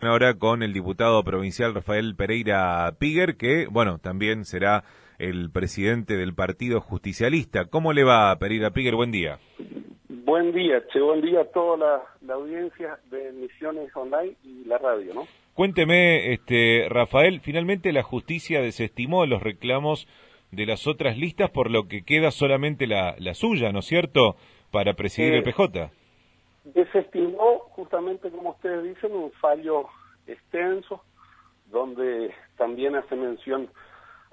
Ahora con el diputado provincial Rafael Pereira Piguer, que, bueno, también será el presidente del Partido Justicialista. ¿Cómo le va, Pereira Piguer? Buen día. Buen día, che, buen día a toda la, audiencia de Misiones Online y la radio, ¿no? Cuénteme, este, Rafael, finalmente la justicia desestimó los reclamos de las otras listas, por lo que queda solamente la, suya, ¿no es cierto?, para presidir el PJ desestimó justamente, como ustedes dicen, un fallo extenso, donde también hace mención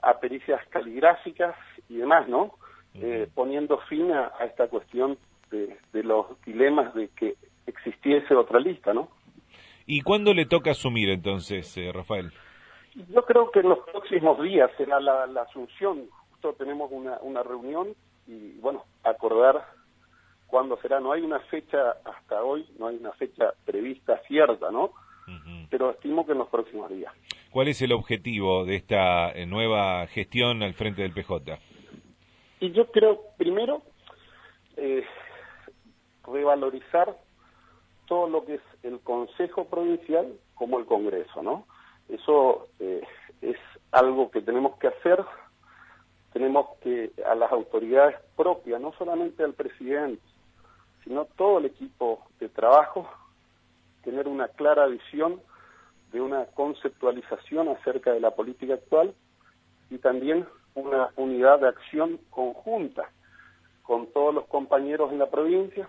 a pericias caligráficas y demás, ¿no? Eh, poniendo fin a, esta cuestión de, los dilemas de que existiese otra lista, ¿no? ¿Y cuándo le toca asumir entonces, eh, Rafael? Yo creo que en los próximos días será la, asunción. Justo tenemos una, una reunión y, bueno, acordar cuándo será. No hay una fecha hasta hoy, no hay una fecha prevista cierta, ¿no? Pero estimo que en los próximos días. ¿Cuál es el objetivo de esta eh, nueva gestión al frente del PJ? Y yo creo, primero, eh, revalorizar todo lo que es el Consejo Provincial como el Congreso, ¿no? Eso eh, es algo que tenemos que hacer, tenemos que a las autoridades propias, no solamente al presidente, sino todo el equipo de trabajo, tener una clara visión de una conceptualización acerca de la política actual y también una unidad de acción conjunta con todos los compañeros en la provincia,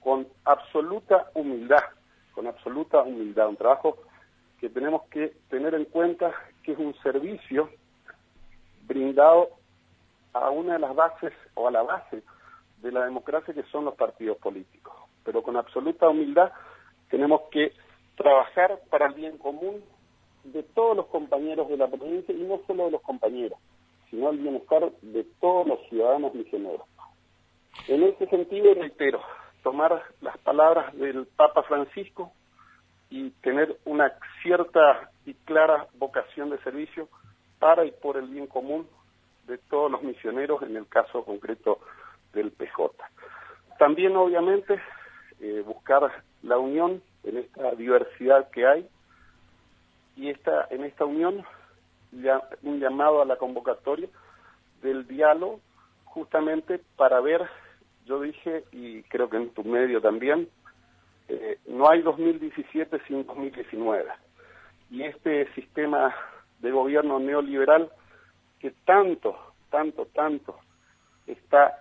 con absoluta humildad, con absoluta humildad, un trabajo que tenemos que tener en cuenta que es un servicio brindado a una de las bases o a la base de la democracia que son los partidos políticos. Pero con absoluta humildad tenemos que trabajar para el bien común de todos los compañeros de la provincia y no solo de los compañeros, sino el bienestar de todos los ciudadanos misioneros. En ese sentido, reitero, tomar las palabras del Papa Francisco y tener una cierta y clara vocación de servicio para y por el bien común de todos los misioneros, en el caso concreto del PJ. También, obviamente, eh, buscar la unión en esta diversidad que hay y esta, en esta unión ya, un llamado a la convocatoria del diálogo justamente para ver, yo dije, y creo que en tu medio también, eh, no hay 2017 sin 2019. Y este sistema de gobierno neoliberal que tanto, tanto, tanto está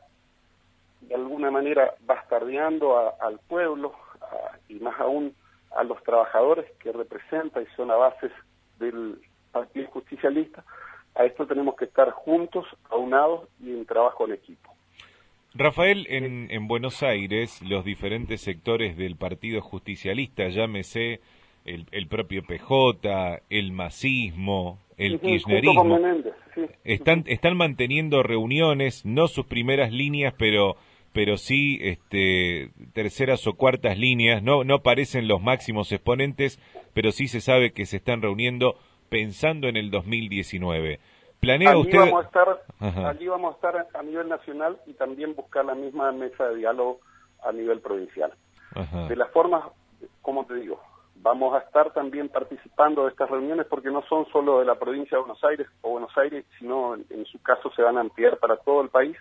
alguna manera bastardeando al pueblo y más aún a los trabajadores que representa y son la base del Partido Justicialista, a esto tenemos que estar juntos, aunados y en trabajo en equipo. Rafael, en, en Buenos Aires, los diferentes sectores del Partido Justicialista, llámese el, el propio PJ, el masismo, el kirchnerismo, están, están manteniendo reuniones, no sus primeras líneas, pero pero sí este, terceras o cuartas líneas, no, no aparecen los máximos exponentes, pero sí se sabe que se están reuniendo pensando en el 2019. ¿Planea allí usted...? Vamos a estar, allí vamos a estar a nivel nacional y también buscar la misma mesa de diálogo a nivel provincial. De la forma, como te digo, vamos a estar también participando de estas reuniones porque no son solo de la provincia de Buenos Aires o Buenos Aires, sino en, su caso se van a ampliar para todo el país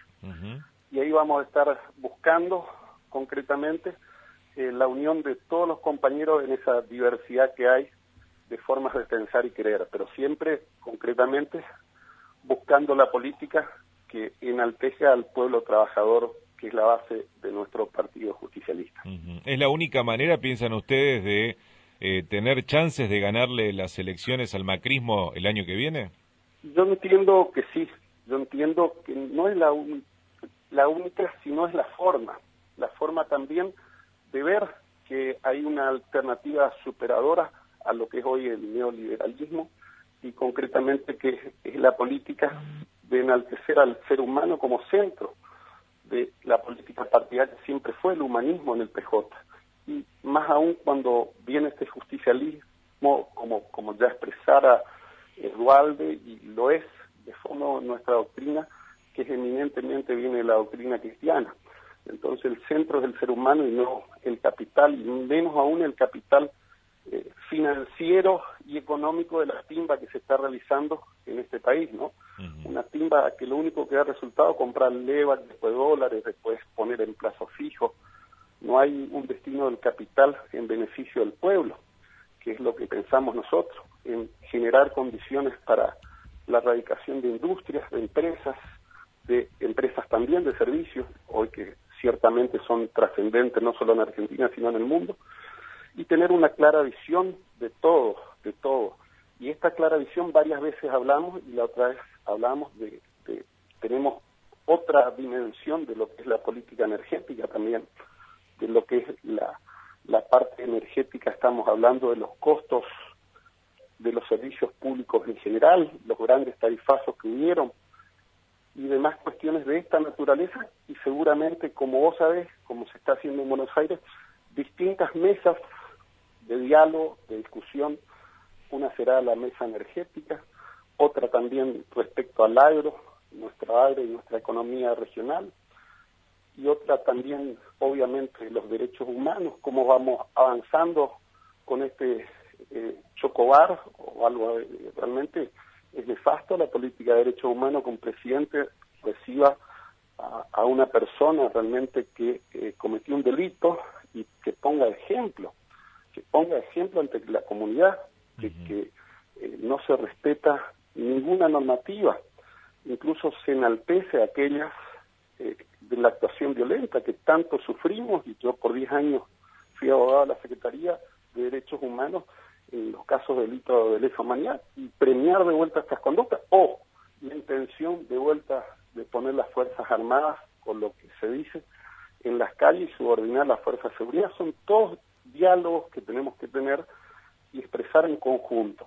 y ahí vamos a estar buscando concretamente eh, la unión de todos los compañeros en esa diversidad que hay de formas de pensar y creer, pero siempre concretamente buscando la política que enaltece al pueblo trabajador, que es la base de nuestro partido justicialista. ¿Es la única manera, piensan ustedes, de eh, tener chances de ganarle las elecciones al macrismo el año que viene? Yo entiendo que sí, yo entiendo que no es la única la única, si no es la forma, la forma también de ver que hay una alternativa superadora a lo que es hoy el neoliberalismo y concretamente que es la política de enaltecer al ser humano como centro de la política partidaria, siempre fue el humanismo en el PJ. Y más aún cuando viene este justicialismo, como, como ya expresara Edualde, y lo es de fondo nuestra doctrina, que eminentemente viene de la doctrina cristiana. Entonces el centro es el ser humano y no el capital, y menos aún el capital eh, financiero y económico de la timba que se está realizando en este país, ¿no? Una timba que lo único que da resultado es comprar leva, después dólares, después poner en plazo fijo. No hay un destino del capital en beneficio del pueblo, que es lo que pensamos nosotros, en generar condiciones para la erradicación de industrias, de empresas, de empresas también de servicios, hoy que ciertamente son trascendentes no solo en Argentina, sino en el mundo, y tener una clara visión de todo, de todo. Y esta clara visión varias veces hablamos y la otra vez hablamos de, de tenemos otra dimensión de lo que es la política energética también, de lo que es la, la parte energética, estamos hablando de los costos de los servicios públicos en general, los grandes tarifazos que hubieron y demás cuestiones de esta naturaleza y seguramente, como vos sabés, como se está haciendo en Buenos Aires, distintas mesas de diálogo, de discusión. Una será la mesa energética, otra también respecto al agro, nuestra agro y nuestra economía regional, y otra también, obviamente, los derechos humanos, cómo vamos avanzando con este eh, chocobar o algo eh, realmente es nefasto la política de derechos humanos que un presidente reciba a, una persona realmente que eh, cometió un delito y que ponga ejemplo que ponga ejemplo ante la comunidad, que, que eh, no se respeta ninguna normativa, incluso se enaltece aquellas eh, de la actuación violenta que tanto sufrimos, y yo por 10 años fui abogado de la Secretaría de Derechos Humanos en los casos de delito de lesa humanidad y premiar de vuelta estas conductas. O la intención de vuelta de poner las Fuerzas Armadas, con lo que se dice, en las calles y subordinar las fuerzas de seguridad, son todos diálogos que tenemos que tener y expresar en conjunto.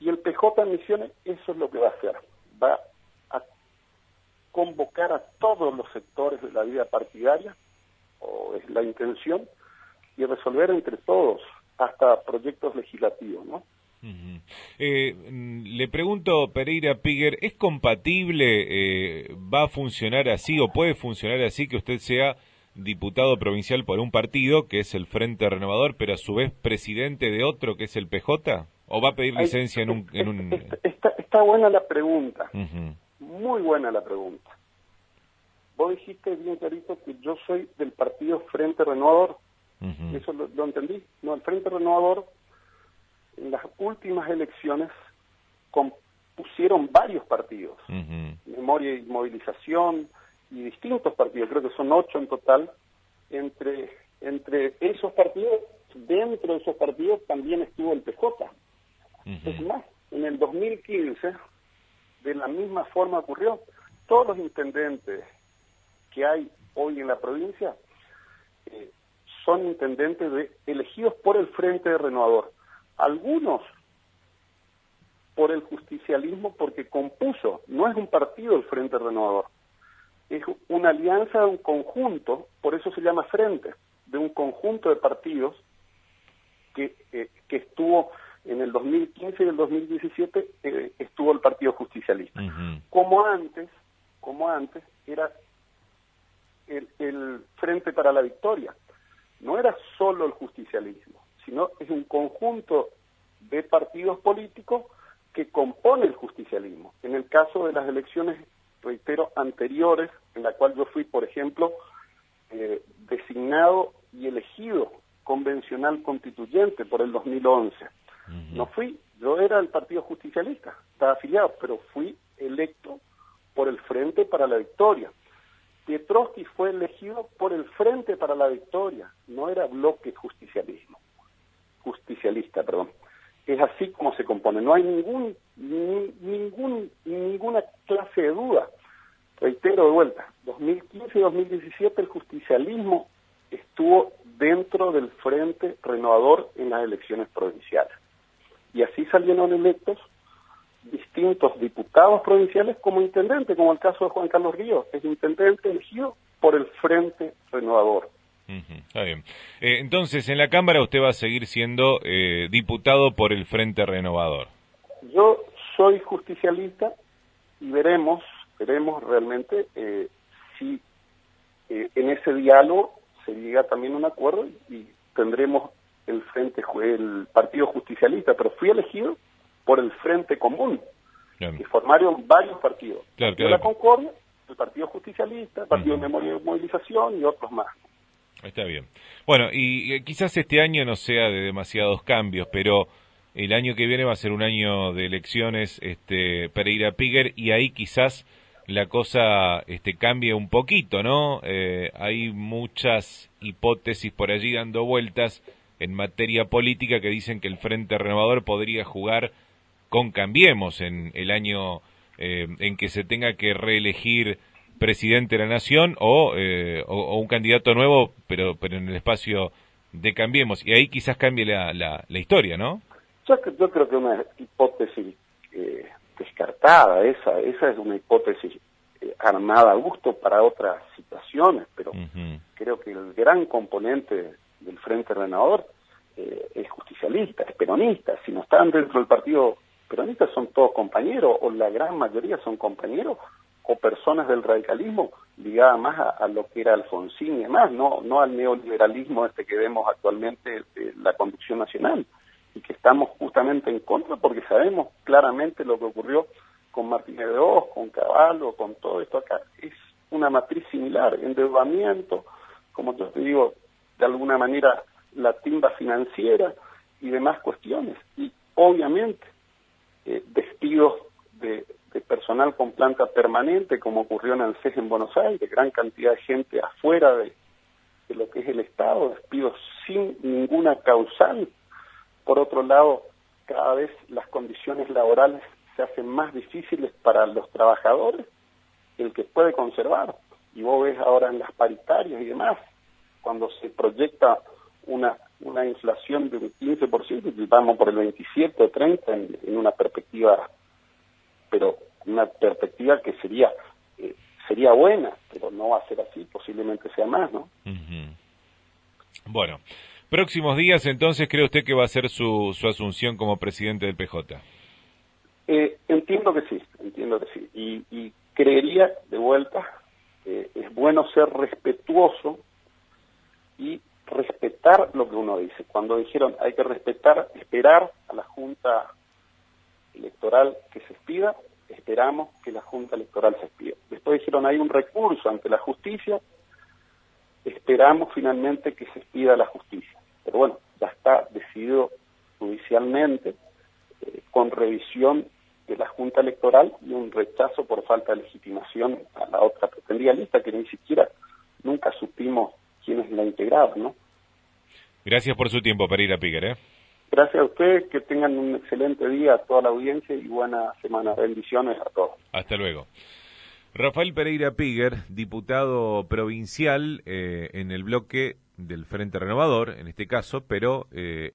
Y el PJ en Misiones eso es lo que va a hacer, va a convocar a todos los sectores de la vida partidaria, o es la intención, y resolver entre todos hasta proyectos legislativos, ¿no? eh, le pregunto, Pereira Piguer, ¿es compatible, eh, va a funcionar así o puede funcionar así que usted sea diputado provincial por un partido, que es el Frente Renovador, pero a su vez presidente de otro, que es el PJ? ¿O va a pedir licencia en un...? En un... Está, está, buena la pregunta, muy buena la pregunta. Vos dijiste bien clarito que yo soy del partido Frente Renovador. ¿Eso lo, entendí? No, el Frente Renovador, en las últimas elecciones, compusieron varios partidos. Memoria y Movilización, y distintos partidos, creo que son ocho en total, entre, entre esos partidos, dentro de esos partidos también estuvo el PJ. Es más, en el 2015, de la misma forma ocurrió, todos los intendentes que hay hoy en la provincia son intendentes de, elegidos por el Frente de Renovador. Algunos por el justicialismo porque compuso, no es un partido el Frente Renovador, es una alianza de un conjunto, por eso se llama frente, de un conjunto de partidos que, eh, que estuvo en el 2015 y el 2017 eh, estuvo el Partido Justicialista. Como antes, como antes era el, el Frente para la Victoria. No era solo el justicialismo, sino es un conjunto de partidos políticos que compone el justicialismo. En el caso de las elecciones reitero, anteriores, en la cual yo fui, por ejemplo, eh, designado y elegido convencional constituyente por el 2011. No fui, yo era el Partido Justicialista, estaba afiliado, pero fui electo por el Frente para la Victoria. Pietrowski fue elegido por el Frente para la Victoria, no era bloque justicialismo, justicialista, perdón es así como se compone. No hay ningún, ningún, ninguna clase de duda. Reitero de vuelta, 2015 y 2017 el justicialismo estuvo dentro del Frente Renovador en las elecciones provinciales. Y así salieron electos distintos diputados provinciales como intendente, como el caso de Juan Carlos Ríos, es intendente elegido por el Frente Renovador está bien. Eh, entonces, en la Cámara usted va a seguir siendo eh, diputado por el Frente Renovador. Yo soy justicialista y veremos, veremos realmente eh, si en ese diálogo se llega también a un acuerdo y, tendremos el frente el Partido Justicialista, pero fui elegido por el Frente Común, que formaron varios partidos. Claro, La Concordia, el Partido Justicialista, el Partido de Memoria y Movilización y otros más. Está bien. Bueno, y quizás este año no sea de demasiados cambios, pero el año que viene va a ser un año de elecciones este, Pereira Piger y ahí quizás la cosa este, cambie un poquito, ¿no? Eh, hay muchas hipótesis por allí dando vueltas en materia política que dicen que el Frente Renovador podría jugar con Cambiemos en el año eh, en que se tenga que reelegir presidente de la nación o, eh, o, un candidato nuevo, pero, pero en el espacio de Cambiemos. Y ahí quizás cambie la, la, historia, ¿no? Yo, yo, creo que una hipótesis eh, descartada, esa, esa es una hipótesis eh, armada a gusto para otras situaciones, pero creo que el gran componente del Frente Renovador es justicialista, es peronista. Si no están dentro del partido peronista son todos compañeros, o la gran mayoría son compañeros, o personas del radicalismo ligadas más a, lo que era Alfonsín y demás, no, no al neoliberalismo este que vemos actualmente de la conducción nacional y que estamos justamente en contra porque sabemos claramente lo que ocurrió con Martínez de Oz, con Caballo, con todo esto acá. Es una matriz similar, endeudamiento, como yo te digo, de alguna manera la timba financiera y demás cuestiones. Y obviamente eh, despidos de personal con planta permanente, como ocurrió en ANSES en Buenos Aires, gran cantidad de gente afuera de, lo que es el Estado, despidos sin ninguna causal. Por otro lado, cada vez las condiciones laborales se hacen más difíciles para los trabajadores, el que puede conservar. Y vos ves ahora en las paritarias y demás, cuando se proyecta una, una inflación de un 15%, y vamos por el 27 o 30 en, en una perspectiva, pero una perspectiva que sería eh, sería buena, pero no va a ser así, posiblemente sea más, ¿no? Bueno, próximos días entonces, ¿cree usted que va a ser su, su asunción como presidente del PJ? Eh, entiendo que sí, entiendo que sí. Y, y creería, de vuelta, eh, es bueno ser respetuoso y respetar lo que uno dice. Cuando dijeron hay que respetar, esperar a la Junta Electoral que se expida, esperamos que la Junta Electoral se expida. Después dijeron, hay un recurso ante la justicia, esperamos finalmente que se expida la justicia. Pero bueno, ya está decidido judicialmente, eh, con revisión de la Junta Electoral y un rechazo por falta de legitimación a la otra pretendida lista, que ni siquiera nunca supimos quiénes la integraban, ¿no? Gracias por su tiempo, Pereira Piguer, ¿eh? Gracias a ustedes, que tengan un excelente día a toda la audiencia y buena semana. Bendiciones a todos. Hasta luego. Rafael Pereira Piger, diputado provincial eh, en el bloque del Frente Renovador, en este caso, pero... Eh,